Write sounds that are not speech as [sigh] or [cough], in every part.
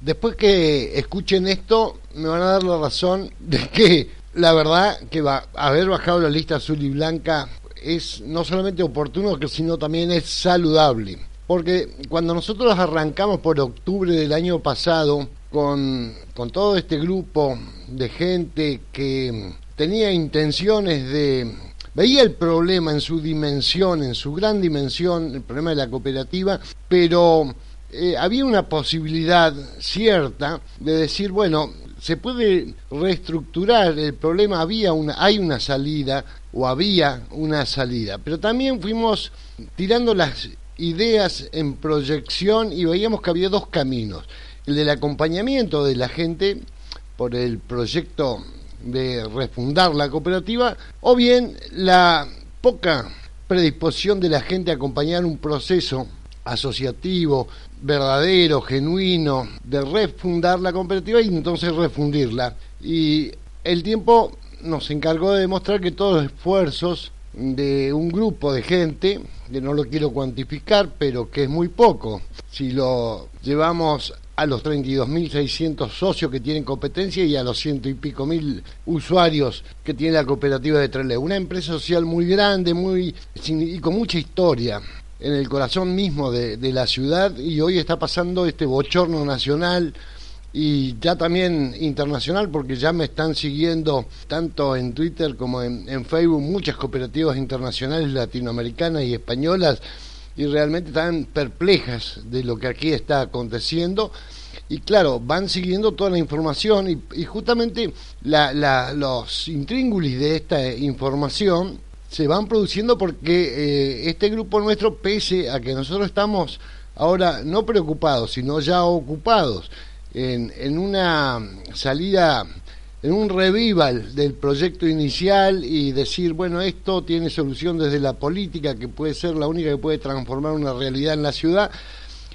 Después que escuchen esto, me van a dar la razón de que la verdad que va, haber bajado la lista azul y blanca es no solamente oportuno, sino también es saludable. Porque cuando nosotros arrancamos por octubre del año pasado con, con todo este grupo de gente que tenía intenciones de veía el problema en su dimensión, en su gran dimensión, el problema de la cooperativa, pero eh, había una posibilidad cierta de decir, bueno, se puede reestructurar el problema, había una, hay una salida o había una salida, pero también fuimos tirando las ideas en proyección y veíamos que había dos caminos, el del acompañamiento de la gente por el proyecto de refundar la cooperativa, o bien la poca predisposición de la gente a acompañar un proceso asociativo, verdadero, genuino, de refundar la cooperativa y entonces refundirla. Y el tiempo nos encargó de demostrar que todos los esfuerzos de un grupo de gente, que no lo quiero cuantificar, pero que es muy poco, si lo llevamos a los 32.600 socios que tienen competencia y a los ciento y pico mil usuarios que tiene la cooperativa de Trelew. Una empresa social muy grande muy y con mucha historia en el corazón mismo de, la ciudad y hoy está pasando este bochorno nacional y ya también internacional porque ya me están siguiendo tanto en Twitter como en, en Facebook muchas cooperativas internacionales latinoamericanas y españolas y realmente están perplejas de lo que aquí está aconteciendo. Y claro, van siguiendo toda la información y, justamente la, la, los intríngulis de esta información se van produciendo porque eh, este grupo nuestro, pese a que nosotros estamos ahora no preocupados, sino ya ocupados en, en una salida en un revival del proyecto inicial y decir, bueno, esto tiene solución desde la política, que puede ser la única que puede transformar una realidad en la ciudad,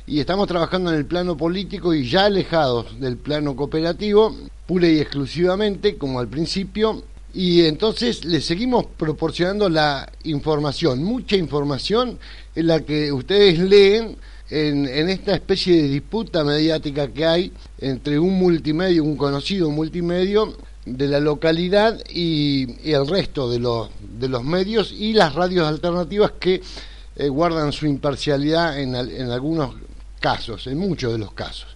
y estamos trabajando en el plano político y ya alejados del plano cooperativo, pura y exclusivamente, como al principio, y entonces le seguimos proporcionando la información, mucha información en la que ustedes leen en, en, esta especie de disputa mediática que hay entre un multimedio, un conocido multimedio de la localidad y, el resto de los, de los medios y las radios alternativas que eh, guardan su imparcialidad en, en algunos casos, en muchos de los casos.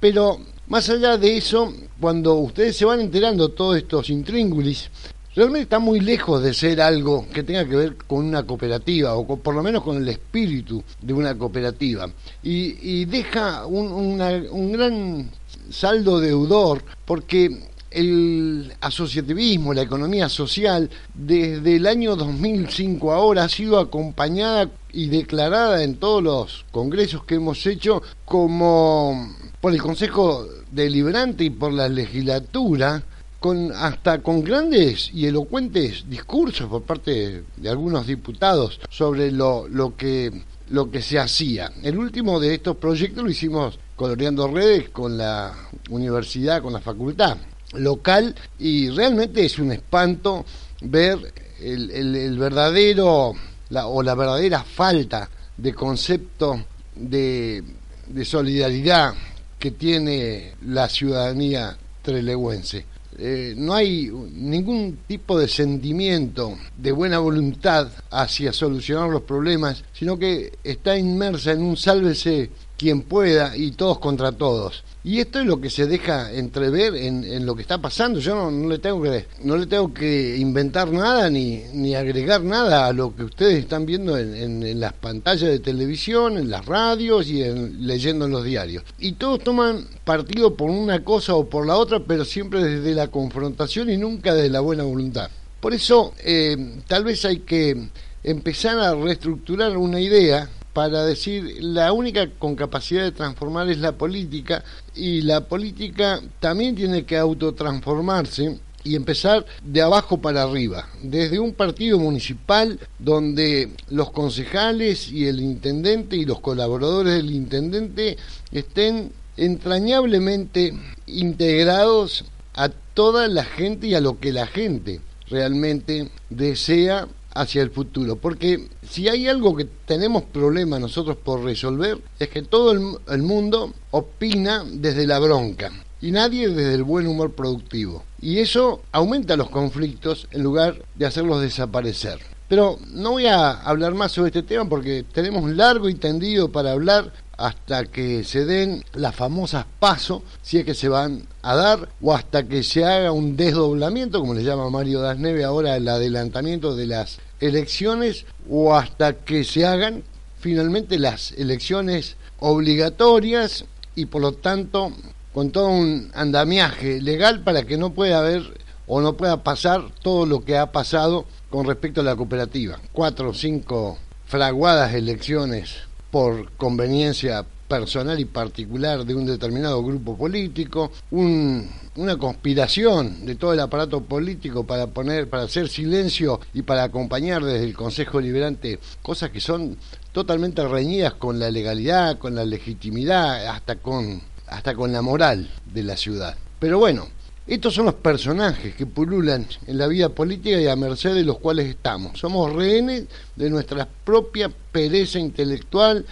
Pero más allá de eso, cuando ustedes se van enterando todos estos intríngulis, realmente está muy lejos de ser algo que tenga que ver con una cooperativa o por lo menos con el espíritu de una cooperativa. Y, deja un, un gran saldo deudor porque el asociativismo, la economía social, desde el año 2005 ahora ha sido acompañada y declarada en todos los congresos que hemos hecho como por el Consejo Deliberante y por la legislatura con hasta con grandes y elocuentes discursos por parte de algunos diputados sobre lo, lo que lo que se hacía. El último de estos proyectos lo hicimos coloreando redes con la universidad, con la facultad local y realmente es un espanto ver el, el, verdadero la, o la verdadera falta de concepto de, de solidaridad que tiene la ciudadanía trelewense. Eh, no hay ningún tipo de sentimiento de buena voluntad hacia solucionar los problemas, sino que está inmersa en un sálvese quien pueda y todos contra todos. Y esto es lo que se deja entrever en, lo que está pasando. Yo no, le tengo que no le tengo que inventar nada ni, ni agregar nada a lo que ustedes están viendo en, las pantallas de televisión, en las radios y en, leyendo en los diarios. Y todos toman partido por una cosa o por la otra, pero siempre desde la confrontación y nunca desde la buena voluntad. Por eso, eh, tal vez hay que empezar a reestructurar una idea para decir la única con capacidad de transformar es la política y la política también tiene que autotransformarse y empezar de abajo para arriba, desde un partido municipal donde los concejales y el intendente y los colaboradores del intendente estén entrañablemente integrados a toda la gente y a lo que la gente realmente desea hacia el futuro. Porque si hay algo que tenemos problema nosotros por resolver, es que todo el, mundo opina desde la bronca y nadie desde el buen humor productivo. Y eso aumenta los conflictos en lugar de hacerlos desaparecer. Pero no voy a hablar más sobre este tema porque tenemos largo y tendido para hablar hasta que se den las famosas pasos, si es que se van a dar, o hasta que se haga un desdoblamiento, como le llama Mario Dasneve ahora, el adelantamiento de las elecciones, o hasta que se hagan finalmente las elecciones obligatorias y por lo tanto con todo un andamiaje legal para que no pueda haber o no pueda pasar todo lo que ha pasado con respecto a la cooperativa. Cuatro o cinco fraguadas elecciones por conveniencia personal y particular de un determinado grupo político, una conspiración de todo el aparato político para poner, para hacer silencio y para acompañar desde el Consejo Liberante cosas que son totalmente reñidas con la legalidad, con la legitimidad, hasta con, hasta con la moral de la ciudad. Pero bueno, estos son los personajes que pululan en la vida política y a merced de los cuales estamos. Somos rehenes de nuestra propia pereza intelectual,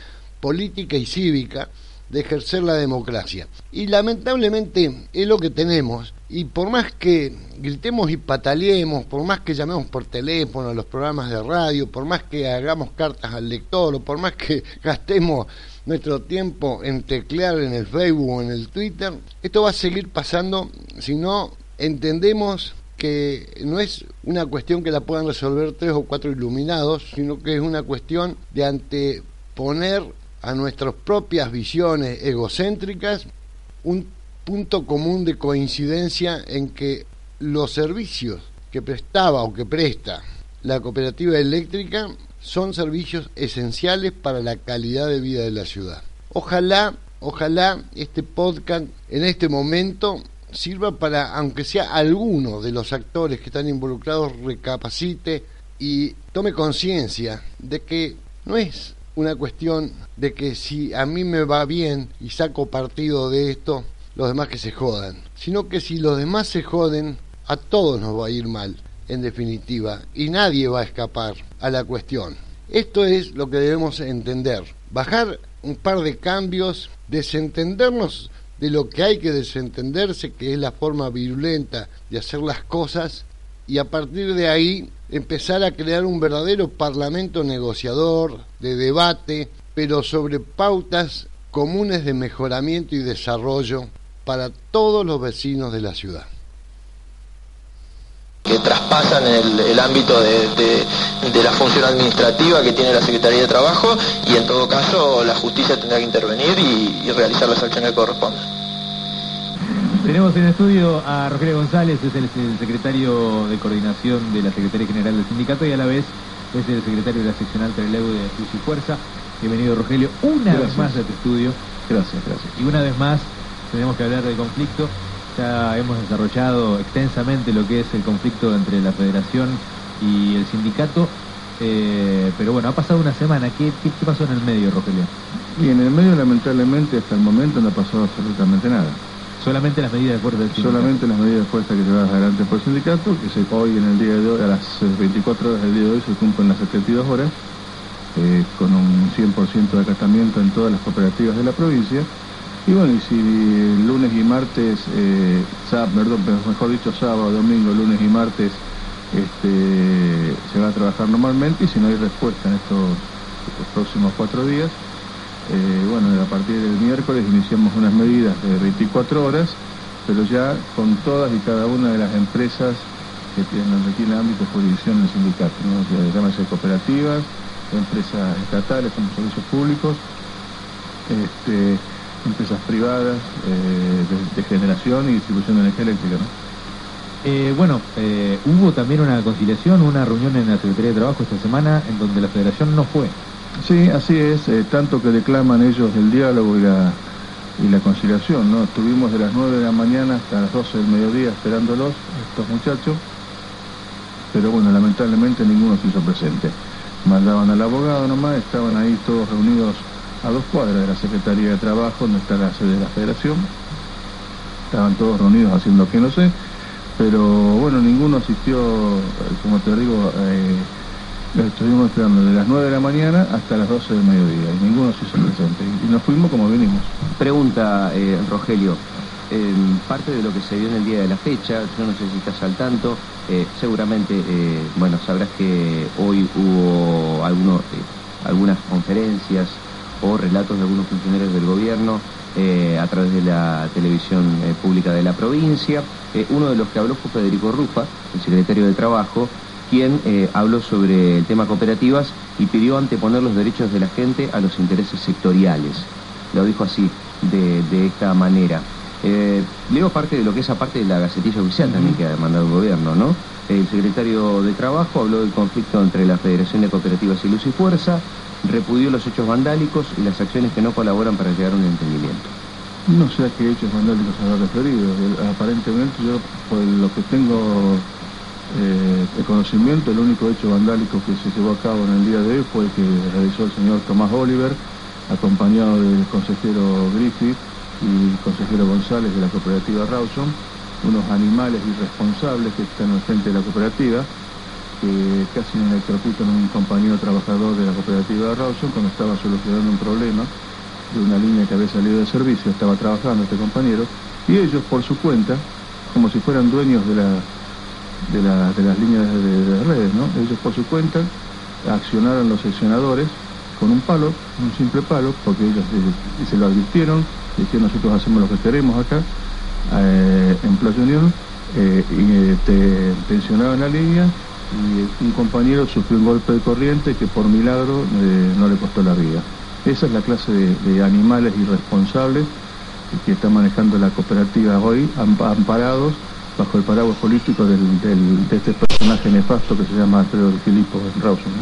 política y cívica de ejercer la democracia. Y lamentablemente es lo que tenemos. Y por más que gritemos y pataleemos, por más que llamemos por teléfono a los programas de radio, por más que hagamos cartas al lector, o por más que [laughs] gastemos nuestro tiempo en teclear en el Facebook o en el Twitter, esto va a seguir pasando si no entendemos que no es una cuestión que la puedan resolver tres o cuatro iluminados, sino que es una cuestión de anteponer a nuestras propias visiones egocéntricas un punto común de coincidencia en que los servicios que prestaba o que presta la cooperativa eléctrica son servicios esenciales para la calidad de vida de la ciudad. Ojalá, ojalá este podcast en este momento sirva para, aunque sea alguno de los actores que están involucrados, recapacite y tome conciencia de que no es una cuestión de que si a mí me va bien y saco partido de esto, los demás que se jodan, sino que si los demás se joden, a todos nos va a ir mal en definitiva, y nadie va a escapar a la cuestión. Esto es lo que debemos entender. Bajar un par de cambios, desentendernos de lo que hay que desentenderse, que es la forma virulenta de hacer las cosas, y a partir de ahí empezar a crear un verdadero parlamento negociador, de debate, pero sobre pautas comunes de mejoramiento y desarrollo para todos los vecinos de la ciudad que traspasan el, ámbito de, la función administrativa que tiene la Secretaría de Trabajo y en todo caso la justicia tendrá que intervenir y, realizar las acciones que correspondan. Tenemos en estudio a Rogelio González, es el, secretario de coordinación de la Secretaría General del Sindicato y a la vez es el secretario de la sección alta del de Luz y Fuerza. Bienvenido Rogelio, una vez más a tu estudio. Gracias, gracias. Y una vez más tenemos que hablar del conflicto ya hemos desarrollado extensamente lo que es el conflicto entre la federación y el sindicato, eh, pero bueno, ha pasado una semana. ¿Qué, ¿Qué, pasó en el medio, Rogelio? Y en el medio, lamentablemente, hasta el momento no ha pasado absolutamente nada. Solamente las medidas de fuerza del sindicato. Solamente las medidas de fuerza que llevadas adelante por el sindicato, que se, hoy en el día de hoy, a las 24 horas del día de hoy, se cumplen las 72 horas, eh, con un 100% de acatamiento en todas las cooperativas de la provincia. Y bueno, y si lunes y martes, eh, perdón, mejor dicho sábado, domingo, lunes y martes, este, se va a trabajar normalmente y si no hay respuesta en estos, próximos cuatro días, eh, bueno, a partir del miércoles iniciamos unas medidas de 24 horas, pero ya con todas y cada una de las empresas que tienen, donde tiene ámbito de jurisdicción en el sindicato, ¿no? cooperativas, empresas estatales como servicios públicos, este, empresas privadas eh, de, generación y distribución de energía eléctrica. Eh, bueno, hubo también una conciliación, una reunión en la Secretaría de Trabajo esta semana en donde la Federación no fue. Sí, así es, eh, tanto que declaman ellos el diálogo y la, y la conciliación, ¿no? Estuvimos de las 9 de la mañana hasta las 12 del mediodía esperándolos, estos muchachos, pero bueno, lamentablemente ninguno se hizo presente. Mandaban al abogado nomás, estaban ahí todos reunidos a dos cuadras de la Secretaría de Trabajo, donde está la sede de la Federación. Estaban todos reunidos haciendo que no sé, pero bueno, ninguno asistió, como te digo, eh, estuvimos esperando de las 9 de la mañana hasta las 12 del mediodía y ninguno se hizo presente. Y nos fuimos como venimos. Pregunta, eh, Rogelio, parte de lo que se dio en el día de la fecha, yo no sé si estás al tanto, eh, seguramente, eh, bueno, sabrás que hoy hubo algunos, algunas conferencias o relatos de algunos funcionarios del gobierno a través de la televisión pública de la provincia. uno de los que habló fue Federico Rufa, el secretario de Trabajo, quien eh, habló sobre el tema cooperativas y pidió anteponer los derechos de la gente a los intereses sectoriales. Lo dijo así, de, esta manera. Eh, leo parte de lo que es aparte de la gacetilla oficial también que ha mandado el gobierno, ¿no? El secretario de Trabajo habló del conflicto entre la Federación de Cooperativas y Luz y Fuerza, repudió los hechos vandálicos y las acciones que no colaboran para llegar a un entendimiento. No sé a qué hechos vandálicos se ha referido. Aparentemente yo, por lo que tengo eh, el conocimiento, el único hecho vandálico que se llevó a cabo en el día de hoy fue que realizó el señor Tomás Oliver, acompañado del consejero Griffith y el consejero González de la cooperativa Rawson, unos animales irresponsables que están al frente de la cooperativa, que casi en electrocutan a un compañero trabajador de la cooperativa Rawson cuando estaba solucionando un problema de una línea que había salido de servicio, estaba trabajando este compañero, y ellos por su cuenta, como si fueran dueños de la de, las líneas de, redes, ¿no? Ellos por su cuenta accionaron los seccionadores con un palo, un simple palo, porque ellos eh, se lo advirtieron, dijeron nosotros hacemos lo que queremos acá, eh, en Plaza Unión, eh, y este, tensionaron la línea y un compañero sufrió un golpe de corriente que por milagro no le costó la vida. Esa es la clase de, animales irresponsables que está manejando la cooperativa hoy, amparados bajo el paraguas político de este personaje nefasto que se llama Alfredo Filipo Rawson.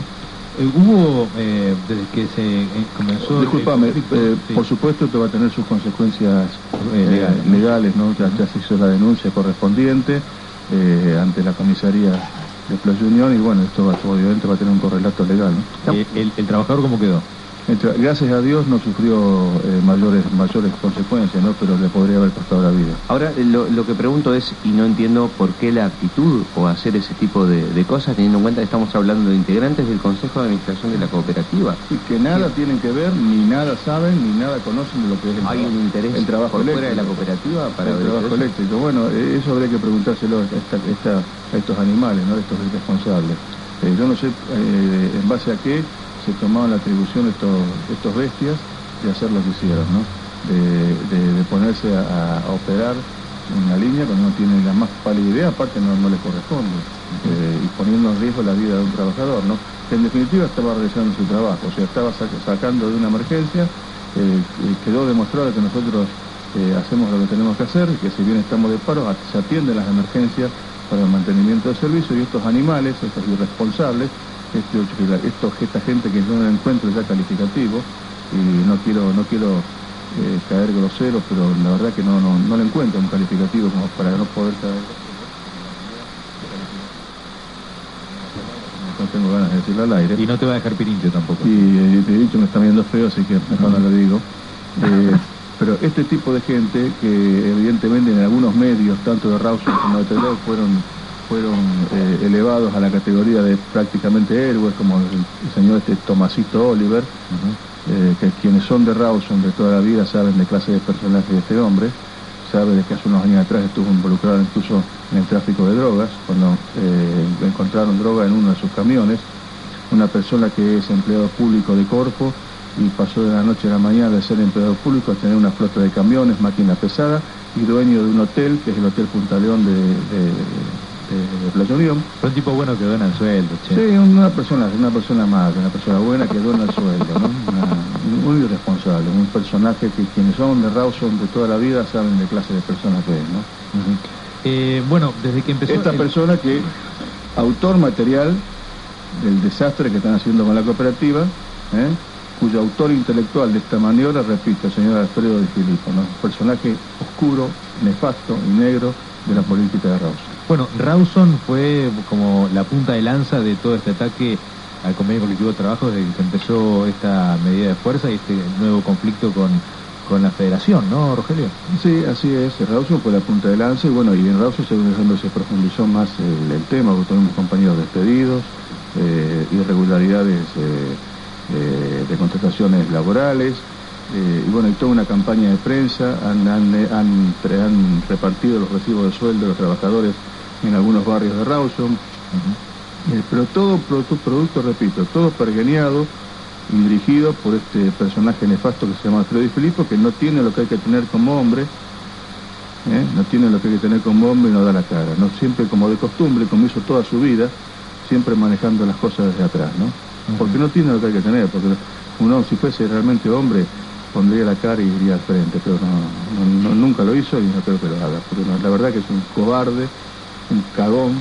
Eh, hubo, eh, desde que se eh, comenzó... Disculpame, por supuesto esto va a tener sus consecuencias legales, ¿no? Ya, se hizo la denuncia correspondiente ante la comisaría de Playa Unión y bueno, esto va, obviamente va a tener un correlato legal. el trabajador cómo quedó? Gracias a Dios no sufrió eh, mayores mayores consecuencias, ¿no? pero le podría haber costado la vida. Ahora, lo, que pregunto es, y no entiendo por qué la actitud o hacer ese tipo de, cosas, teniendo en cuenta que estamos hablando de integrantes del Consejo de Administración de la Cooperativa. Y que nada tienen que ver, ni nada saben, ni nada conocen de lo que es el ¿Hay un interés el trabajo por fuera de la cooperativa para el trabajo eléctrico? Bueno, eh, eso habría que preguntárselo a, estos animales, ¿no? estos irresponsables. Eh, yo no sé en base a qué se tomaban la atribución estos, estos bestias de hacer lo que hicieron, ¿no? de, ponerse a, operar una línea cuando no tienen la más pálida idea, aparte no, no les corresponde, eh, y poniendo en riesgo la vida de un trabajador, ¿no? que en definitiva estaba realizando su trabajo, o sea, estaba sacando de una emergencia, eh, quedó demostrado que nosotros eh, hacemos lo que tenemos que hacer, que si bien estamos de paro, se atienden las emergencias para el mantenimiento del servicio y estos animales, estos irresponsables, este, esto, esta gente que no encuentro ya calificativo, y no quiero, no quiero eh, caer grosero, pero la verdad que no, no, no le encuentro un calificativo como para no poder caer. No tengo ganas de decirlo al aire. Y no te va a dejar Pirincho tampoco. Y eh, Pirincho me está viendo feo, así que mejor no lo digo. Eh, pero este tipo de gente que evidentemente en algunos medios, tanto de Rawson como de Tele, fueron fueron eh, elevados a la categoría de prácticamente héroes, como el, señor este Tomasito Oliver, eh, que quienes son de Rawson de toda la vida saben de clase de personaje de este hombre, sabe de que hace unos años atrás estuvo involucrado incluso en el tráfico de drogas, cuando eh, encontraron droga en uno de sus camiones, una persona que es empleado público de Corpo y pasó de la noche a la mañana de ser empleado público a tener una flota de camiones, máquina pesada y dueño de un hotel, que es el Hotel Punta León de de Playa Unión. Un tipo bueno que dona el sueldo, che. Sí, una persona, una persona más, una persona buena que dona el sueldo, ¿no? un irresponsable, un personaje que quienes son de Rawson de toda la vida saben de clase de persona que es, ¿no? Eh, bueno, desde que empezó... Esta persona que, autor material del desastre que están haciendo con la cooperativa, ¿eh? cuyo autor intelectual de esta maniobra, repito, el señor Alfredo de Filippo, ¿no? personaje oscuro, nefasto y negro de la política de Rawson. Bueno, Rawson fue como la punta de lanza de todo este ataque al convenio colectivo de trabajo desde que empezó esta medida de fuerza y este nuevo conflicto con, con la federación, ¿no, Rogelio? Sí, así es. Rawson fue la punta de lanza y bueno, y en Rawson se, se profundizó más el, tema, porque tuvimos compañeros despedidos, eh, irregularidades eh, eh, de contrataciones laborales, y bueno, y toda una campaña de prensa, han, han, repartido los recibos de sueldo de los trabajadores en algunos barrios de Rawson, pero todo producto, producto, repito, todo pergeneado y dirigido por este personaje nefasto que se llama Freddy Filippo, que no tiene lo que hay que tener como hombre, ¿eh? no tiene lo que hay que tener como hombre y no da la cara, no siempre como de costumbre, como hizo toda su vida, siempre manejando las cosas desde atrás, ¿no? Porque no tiene lo que hay que tener, porque uno si fuese realmente hombre pondría la cara y iría al frente, pero no, nunca lo hizo y no creo que lo haga, porque la verdad que es un cobarde, un cagón,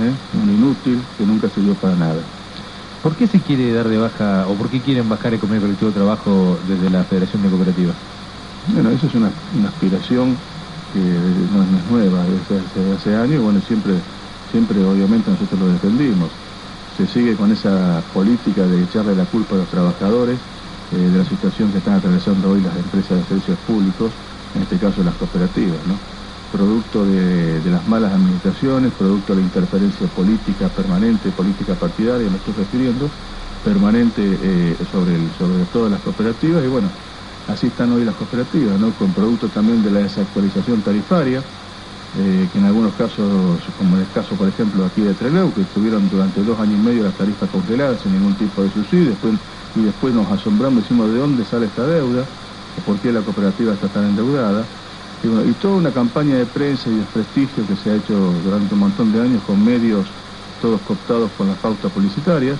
¿eh? un inútil que nunca sirvió para nada. ¿Por qué se quiere dar de baja o por qué quieren bajar el convenio colectivo de trabajo desde la Federación de Cooperativas? Bueno, eso es una, aspiración que no, es nueva, desde hace, años y bueno, siempre, siempre obviamente nosotros lo defendimos. Se sigue con esa política de echarle la culpa a los trabajadores eh, de la situación que están atravesando hoy las empresas de servicios públicos, en este caso las cooperativas, ¿no? Producto de, las malas administraciones, producto de la interferencia política permanente, política partidaria, me estoy refiriendo, permanente eh, sobre, sobre todas las cooperativas y bueno, así están hoy las cooperativas, ¿no? con producto también de la desactualización tarifaria, eh, que en algunos casos, como en el caso por ejemplo aquí de Trelew, que estuvieron durante dos años y medio las tarifas congeladas sin ningún tipo de subsidio, después, y después nos asombramos y decimos de dónde sale esta deuda, por qué la cooperativa está tan endeudada. Y, toda una campaña de prensa y de prestigio que se ha hecho durante un montón de años con medios todos cooptados con las pautas publicitarias,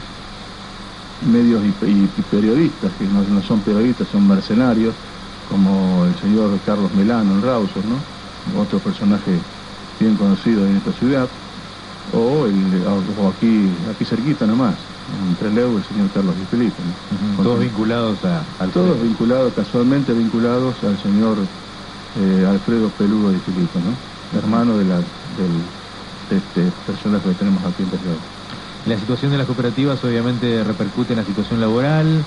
medios y, periodistas, que no, son periodistas, son mercenarios, como el señor Carlos Melano en Rawson, ¿no? otro personaje bien conocido en esta ciudad, o, aquí, aquí cerquita nomás, en Trelew el señor Carlos Di Felipe. Todos vinculados a, al... Todos vinculados, casualmente vinculados al señor eh, Alfredo Peludo de Filipo, ¿no? hermano de, la, del, de este personaje que tenemos aquí en Perú. La situación de las cooperativas obviamente repercute en la situación laboral.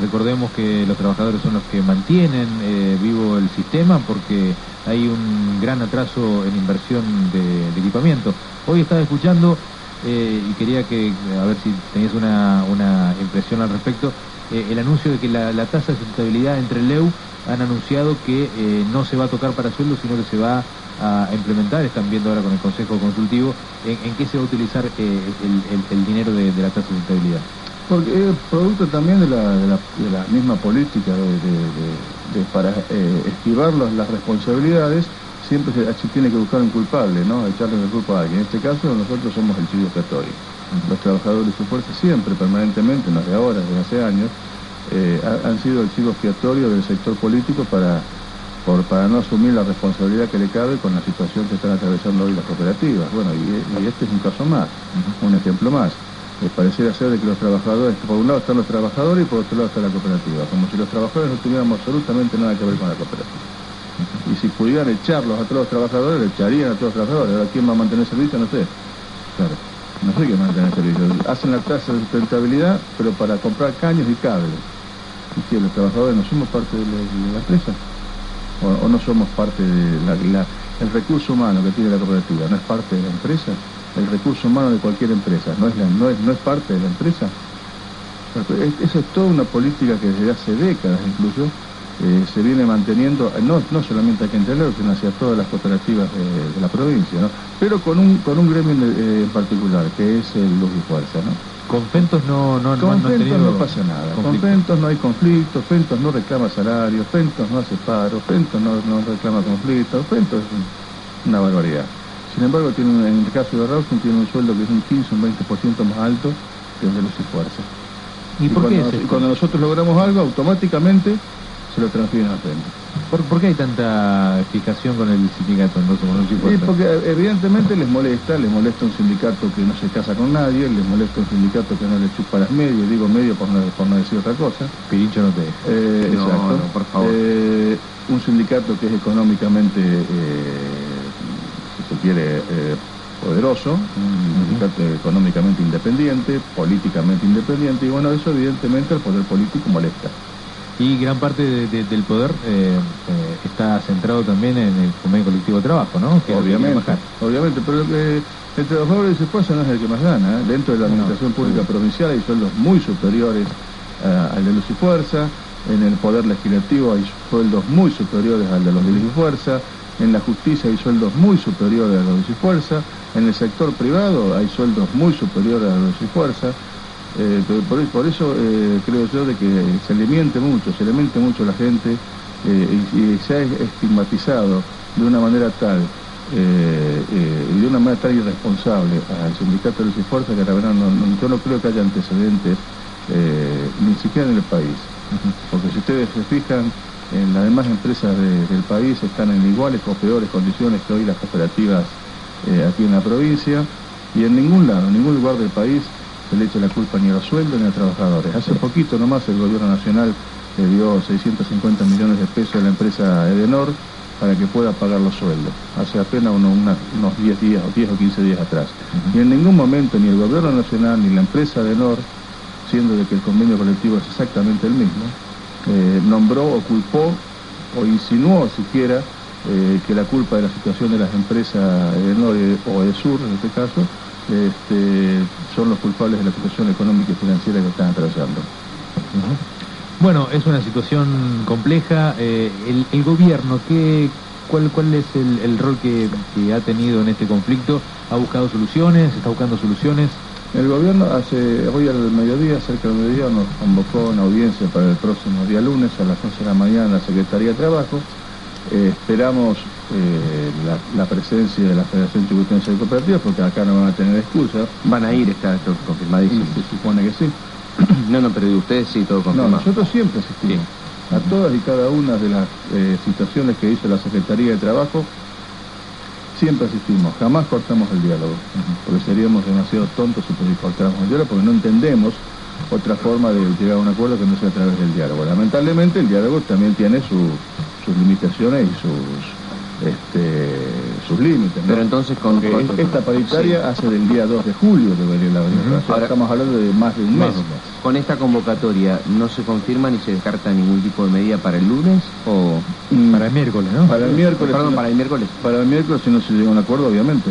Recordemos que los trabajadores son los que mantienen eh, vivo el sistema porque hay un gran atraso en inversión de, equipamiento. Hoy estaba escuchando eh, y quería que, a ver si tenías una, impresión al respecto, el anuncio de que la, la tasa de sustentabilidad entre el LEU han anunciado que eh, no se va a tocar para sueldos, sino que se va a implementar, están viendo ahora con el Consejo Consultivo, en, qué se va a utilizar eh, el, dinero de, la tasa de sustentabilidad. Porque es producto también de la, misma política de, para eh, esquivar las responsabilidades, siempre se, tiene que buscar un culpable, ¿no? Echarle el culpa a alguien. En este caso nosotros somos el chivo católico. Los trabajadores de su fuerza siempre, permanentemente, no de ahora, desde hace años, eh, han sido el chivo expiatorio del sector político para, por, para no asumir la responsabilidad que le cabe con la situación que están atravesando hoy las cooperativas. Bueno, y, este es un caso más, un ejemplo más. Eh, pareciera ser de que los trabajadores, por un lado están los trabajadores y por otro lado está la cooperativa, como si los trabajadores no tuviéramos absolutamente nada que ver con la cooperativa. Y si pudieran echarlos a todos los trabajadores, le echarían a todos los trabajadores. Ahora, ¿quién va a mantener servicio? No sé. Claro, no sé quién va a mantener servicio. Hacen la tasa de sustentabilidad, pero para comprar caños y cables que los trabajadores no somos parte de la, empresa o, no somos parte de la, el recurso humano que tiene la cooperativa no es parte de la empresa el recurso humano de cualquier empresa no es no es, no es parte de la empresa esa es toda una política que desde hace décadas incluso eh, se viene manteniendo, no, no solamente aquí en Telero, sino hacia todas las cooperativas de, la provincia, ¿no? pero con un, con un gremio en, particular, que es el Luz y Fuerza. ¿no? Con Fentos no, no, con no, Fentos no pasa nada. Con Fentos no hay conflicto, Fentos no reclama salario, Fentos no hace paro, Fentos no, reclama conflicto, Fentos es una barbaridad. Sin embargo, tiene en el caso de Rawson tiene un sueldo que es un 15, un 20% más alto que el de los y Fuerza. ¿Y, por cuando, qué cuando nosotros logramos algo, automáticamente se lo transfieren al frente. ¿Por, qué hay tanta fijación con el sindicato entonces con Sí, porque evidentemente les molesta, les molesta un sindicato que no se casa con nadie, les molesta un sindicato que no le chupa las medias, digo medio por no, por no decir otra cosa. Pirincho no te eh, no, exacto. No, por favor. Eh, un sindicato que es económicamente, eh, si se quiere, eh, poderoso, un sindicato económicamente independiente, políticamente independiente, y bueno, eso evidentemente al poder político molesta. Y gran parte del poder eh, eh, está centrado también en el convenio colectivo de trabajo, ¿no? obviamente, obviamente, pero el trabajador de esposa no es el que más gana. ¿eh? Dentro de la administración pública provincial hay sueldos muy superiores al de Luz y Fuerza. En el poder legislativo hay sueldos muy superiores al de los de Luz y Fuerza. En la justicia hay sueldos muy superiores a los de Luz y Fuerza. En el sector privado hay sueldos muy superiores a los de Luz y Fuerza. Eh, por, eso eh, creo yo de que se le miente mucho, se le miente mucho la gente eh, y, se ha estigmatizado de una manera tal y de una manera tan irresponsable al sindicato de los Fuerza que la verdad no, yo no creo que haya antecedentes ni siquiera en el país. Porque si ustedes se fijan, en las demás empresas del país están en iguales o peores condiciones que hoy las cooperativas aquí en la provincia y en ningún lado, en ningún lugar del país se le echa la culpa ni a los sueldos ni a los trabajadores. Hace poquito nomás el gobierno nacional le dio 650 millones de pesos a la empresa Edenor para que pueda pagar los sueldos, hace apenas unos, unos 10 días, o 10 o 15 días atrás. Y en ningún momento ni el gobierno nacional ni la empresa Edenor, siendo de que el convenio colectivo es exactamente el mismo, eh, nombró o culpó o insinuó siquiera eh, que la culpa de la situación de las empresas Edenor o Edesur en este caso este, son los culpables de la situación económica y financiera que están atravesando. Bueno, es una situación compleja. Eh, el, gobierno, ¿qué, cuál, ¿cuál es el, rol que, ha tenido en este conflicto? ¿Ha buscado soluciones? ¿Está buscando soluciones? El gobierno hace, hoy al mediodía, cerca del mediodía, nos convocó una audiencia para el próximo día lunes a las 11 de la mañana en la Secretaría de Trabajo. Eh, esperamos eh, la, presencia de la Federación Chibutense de Cooperativas, porque acá no van a tener excusa. Van a ir, está confirmadísimo. Se supone que sí. [clears throat] no, no, pero de ustedes sí, todo confirmado. No, nosotros siempre asistimos. A todas y cada una de las eh, situaciones que hizo la Secretaría de Trabajo, siempre asistimos, jamás cortamos el diálogo, porque seríamos demasiado tontos si cortáramos el diálogo, porque no entendemos otra forma de llegar a un acuerdo que no sea a través del diálogo. Lamentablemente el diálogo también tiene sus limitaciones y sus este, sus límites. Pero entonces con, esta paritaria hace del día 2 de julio debería la Ahora estamos hablando de más de un mes. Con esta convocatoria no se confirma ni se descarta ningún tipo de medida para el lunes o mm. para el miércoles, ¿no? Para el miércoles. Perdón, para el miércoles. Para el miércoles si no se llega a un acuerdo, obviamente.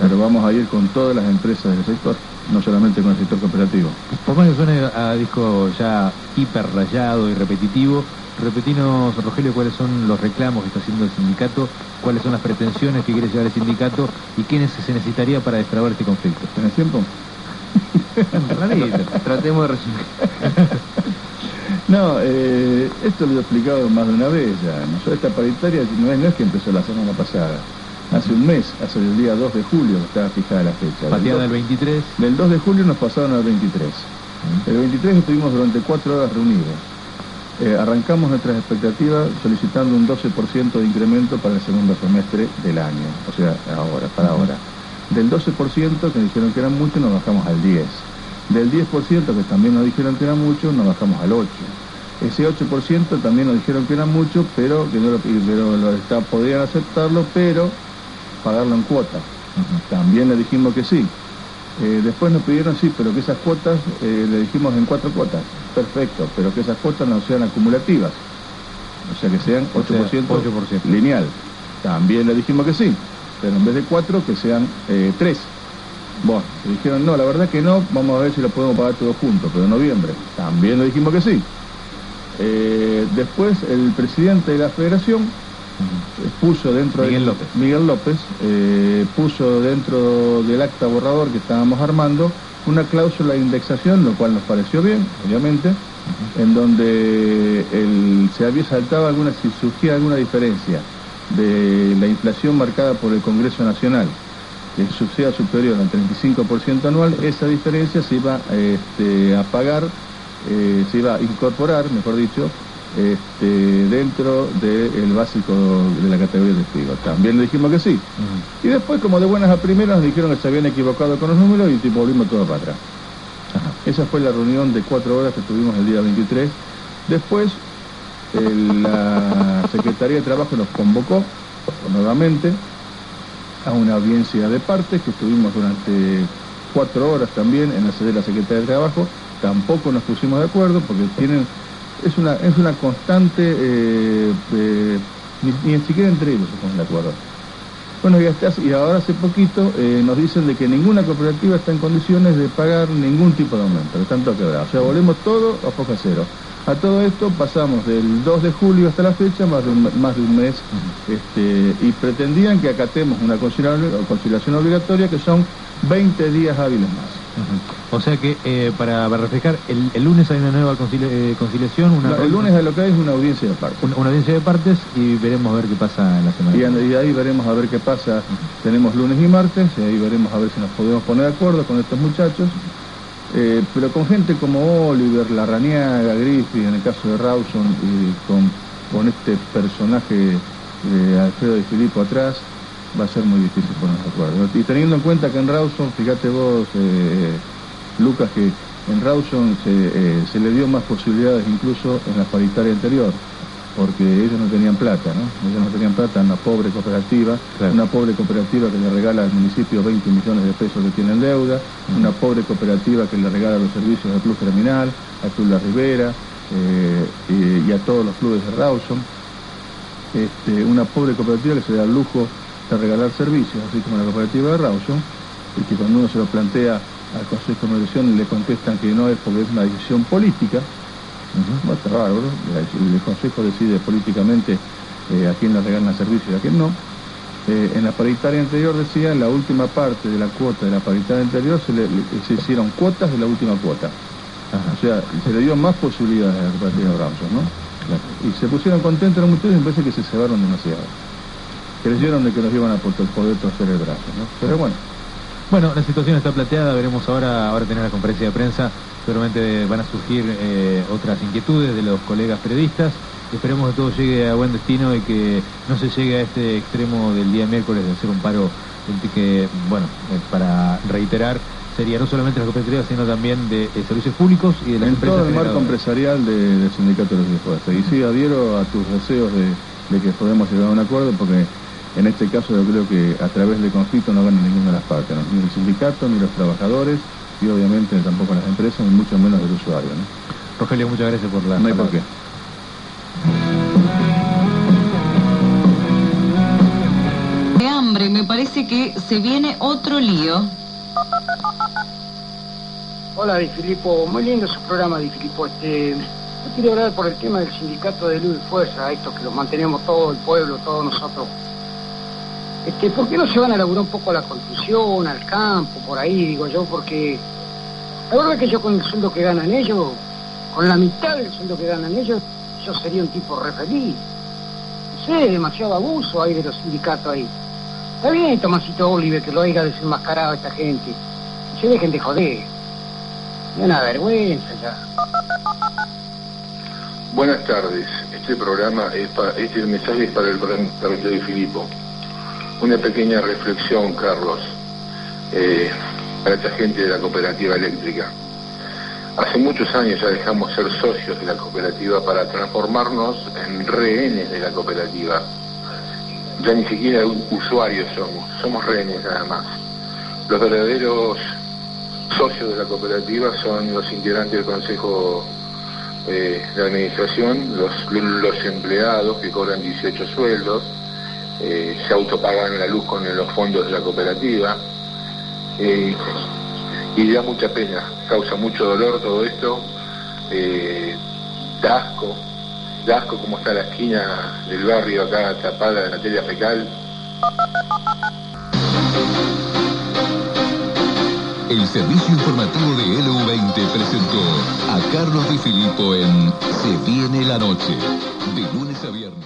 Pero vamos a ir con todas las empresas del sector, no solamente con el sector cooperativo. Por más que suene a disco ya hiper rayado y repetitivo, Repetinos, Rogelio, cuáles son los reclamos que está haciendo el sindicato, cuáles son las pretensiones que quiere llevar el sindicato y quiénes se necesitaría para destrabar este conflicto. ¿Tienes tiempo? [laughs] Tratemos de resumir. [laughs] no, eh, esto lo he explicado más de una vez ya. Esta paritaria no es, no es que empezó la semana pasada. Hace un mes, hace el día 2 de julio estaba fijada la fecha. Pateada del 23. Del 2 de julio nos pasaron al 23. El 23 estuvimos durante cuatro horas reunidos. Eh, arrancamos nuestras expectativas solicitando un 12% de incremento para el segundo semestre del año, o sea, ahora, para ahora. Del 12% que dijeron que era mucho, nos bajamos al 10%. Del 10% que también nos dijeron que era mucho, nos bajamos al 8%. Ese 8% también nos dijeron que era mucho, pero que no lo, pero podían aceptarlo, pero pagarlo en cuota. También le dijimos que sí. Eh, después nos pidieron, sí, pero que esas cuotas, eh, le dijimos en cuatro cuotas, perfecto, pero que esas cuotas no sean acumulativas, o sea, que sean 8%, lineal. También le dijimos que sí, pero en vez de cuatro, que sean eh, tres. Bueno, le dijeron, no, la verdad que no, vamos a ver si lo podemos pagar todos juntos, pero en noviembre. También le dijimos que sí. después, el presidente de la federación puso dentro Miguel López, Miguel López eh, puso dentro del acta borrador que estábamos armando una cláusula de indexación, lo cual nos pareció bien, obviamente, en donde se había saltado alguna, si surgía alguna diferencia de la inflación marcada por el Congreso Nacional, que sea superior al 35% anual, esa diferencia se iba este, a pagar, eh, se iba a incorporar, mejor dicho, este, dentro del básico de la categoría de testigo. También le dijimos que sí. Y después, como de buenas a primeras, nos dijeron que se habían equivocado con los números y tipo, volvimos todo para atrás. Esa fue la reunión de cuatro horas que tuvimos el día 23. Después, la [laughs] Secretaría de Trabajo nos convocó nuevamente a una audiencia de partes que estuvimos durante cuatro horas también en la sede de la Secretaría de Trabajo. Tampoco nos pusimos de acuerdo porque tienen es una es una constante eh, ni, siquiera entre ellos ponen de acuerdo. Bueno, y, y ahora hace poquito eh, nos dicen de que ninguna cooperativa está en condiciones de pagar ningún tipo de aumento, están todo quebrado. O sea, volvemos todo a foca cero. A todo esto pasamos del 2 de julio hasta la fecha, más de un, más de un mes, este, y pretendían que acatemos una conciliación obligatoria que son 20 días hábiles más. O sea que, eh, para, reflejar, el, lunes hay una nueva eh, conciliación. Una el lunes lo que hay es una audiencia de partes. Una, audiencia de partes y veremos a ver qué pasa en la semana. Y, y ahí veremos a ver qué pasa. Tenemos lunes y martes, y ahí veremos a ver si nos podemos poner de acuerdo con estos muchachos. Eh, pero con gente como Oliver, Larrañaga, Griffith, en el caso de Rawson, y con, con este personaje de Alfredo de Filippo atrás, va a ser muy difícil ponernos de acuerdo. Y teniendo en cuenta que en Rawson, fíjate vos, eh, Lucas, que en Rawson se, eh, se, le dio más posibilidades incluso en la paritaria anterior porque ellos no tenían plata, ¿no? Ellos no tenían plata, una pobre cooperativa, una pobre cooperativa que le regala al municipio 20 millones de pesos que tienen deuda, una pobre cooperativa que le regala los servicios al Club Terminal, al Club La Ribera eh, y, a todos los clubes de Rawson. Este, una pobre cooperativa que se da el lujo de regalar servicios, así como la cooperativa de Rawson, y que cuando uno se lo plantea al Consejo de Administración le contestan que no es porque es una decisión política, está bárbaro. El, Consejo decide políticamente eh, a quién le regalan servicio y a quién no. Eh, en la paritaria anterior decía, en la última parte de la cuota de la paritaria anterior se, le, se hicieron cuotas de la última cuota. O sea, se le dio más posibilidades a la cooperativa de ¿no? Y se pusieron contentos los muchachos y me parece que se cebaron demasiado. Creyeron de que nos iban a poder torcer el brazo, ¿no? Pero bueno. Bueno, la situación está plateada, veremos ahora, ahora tener la conferencia de prensa seguramente van a surgir eh, otras inquietudes de los colegas periodistas. Esperemos que todo llegue a buen destino y que no se llegue a este extremo del día miércoles de hacer un paro que, bueno, eh, para reiterar, sería no solamente las cooperativas, sino también de, servicios públicos y de las en empresas. todo el marco empresarial del sindicato de los Y sí, adhiero a tus deseos de, que podamos llegar a un acuerdo, porque en este caso yo creo que a través del conflicto no gana ninguna de las partes, ni el sindicato, ni los trabajadores, y obviamente tampoco las empresas, ni mucho menos el usuario. ¿no? Rogelio, muchas gracias por la... No hay por qué. De hambre, me parece que se viene otro lío. Hola, Di Filippo. Muy lindo su programa, Di Filippo. Este, yo quiero hablar por el tema del sindicato de luz y fuerza, estos que los mantenemos todo el pueblo, todos nosotros. Este, ¿Por qué no se van a elaborar un poco a la construcción, al campo, por ahí, digo yo? Porque la verdad que yo con el sueldo que ganan ellos, con la mitad del sueldo que ganan ellos, yo sería un tipo re feliz. No sé, demasiado abuso hay de los sindicatos ahí. Está bien, Tomasito Oliver, que lo haya desenmascarado a esta gente. Se dejen de joder. Es una vergüenza ya. Buenas tardes. Este programa es para, este mensaje es para el territorio de Filipo. Una pequeña reflexión, Carlos, eh, para esta gente de la cooperativa eléctrica. Hace muchos años ya dejamos ser socios de la cooperativa para transformarnos en rehenes de la cooperativa. Ya ni siquiera usuarios somos, somos rehenes nada más. Los verdaderos socios de la cooperativa son los integrantes del Consejo eh, de Administración, los, los empleados que cobran 18 sueldos, eh, se autopagan la luz con los fondos de la cooperativa. Eh, y da mucha pena, causa mucho dolor todo esto. Eh, dasco, dasco como está la esquina del barrio acá tapada de materia fecal. El servicio informativo de LU20 presentó a Carlos Di Filippo en Se viene la noche, de lunes a viernes.